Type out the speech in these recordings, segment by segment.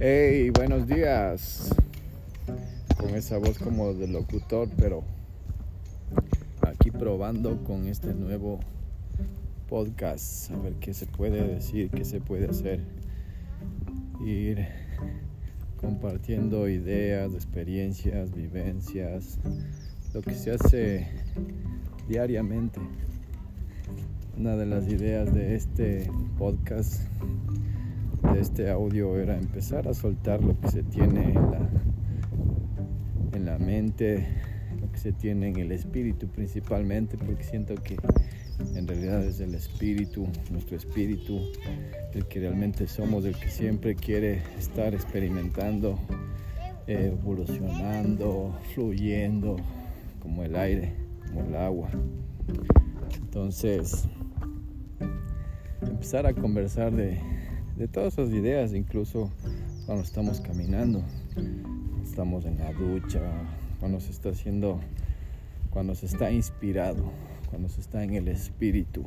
Hey, buenos días. Con esa voz como de locutor, pero aquí probando con este nuevo podcast, a ver qué se puede decir, qué se puede hacer. Ir compartiendo ideas, experiencias, vivencias, lo que se hace diariamente. Una de las ideas de este podcast de este audio era empezar a soltar lo que se tiene en la, en la mente, lo que se tiene en el espíritu principalmente, porque siento que en realidad es el espíritu, nuestro espíritu, el que realmente somos, el que siempre quiere estar experimentando, evolucionando, fluyendo, como el aire, como el agua. Entonces, empezar a conversar de de todas esas ideas, incluso cuando estamos caminando, estamos en la ducha, cuando se está haciendo, cuando se está inspirado, cuando se está en el espíritu.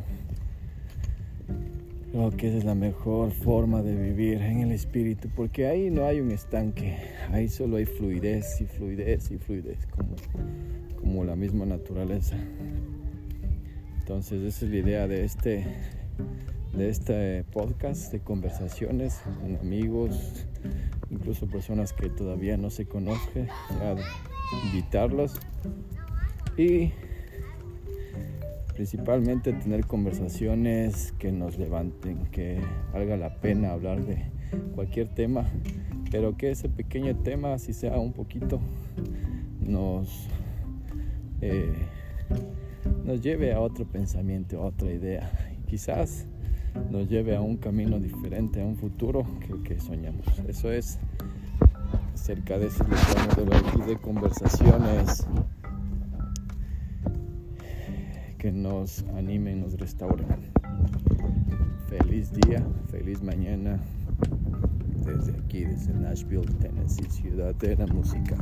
Creo que esa es la mejor forma de vivir en el espíritu, porque ahí no hay un estanque, ahí solo hay fluidez y fluidez y fluidez, como, como la misma naturaleza. Entonces esa es la idea de este de este podcast de conversaciones con amigos, incluso personas que todavía no se conocen, invitarlos y principalmente tener conversaciones que nos levanten, que valga la pena hablar de cualquier tema, pero que ese pequeño tema, si sea un poquito, nos, eh, nos lleve a otro pensamiento, a otra idea. Quizás nos lleve a un camino diferente, a un futuro que que soñamos. Eso es cerca de ese de de conversaciones que nos animen, nos restauren. Feliz día, feliz mañana desde aquí, desde Nashville, Tennessee, ciudad de la música.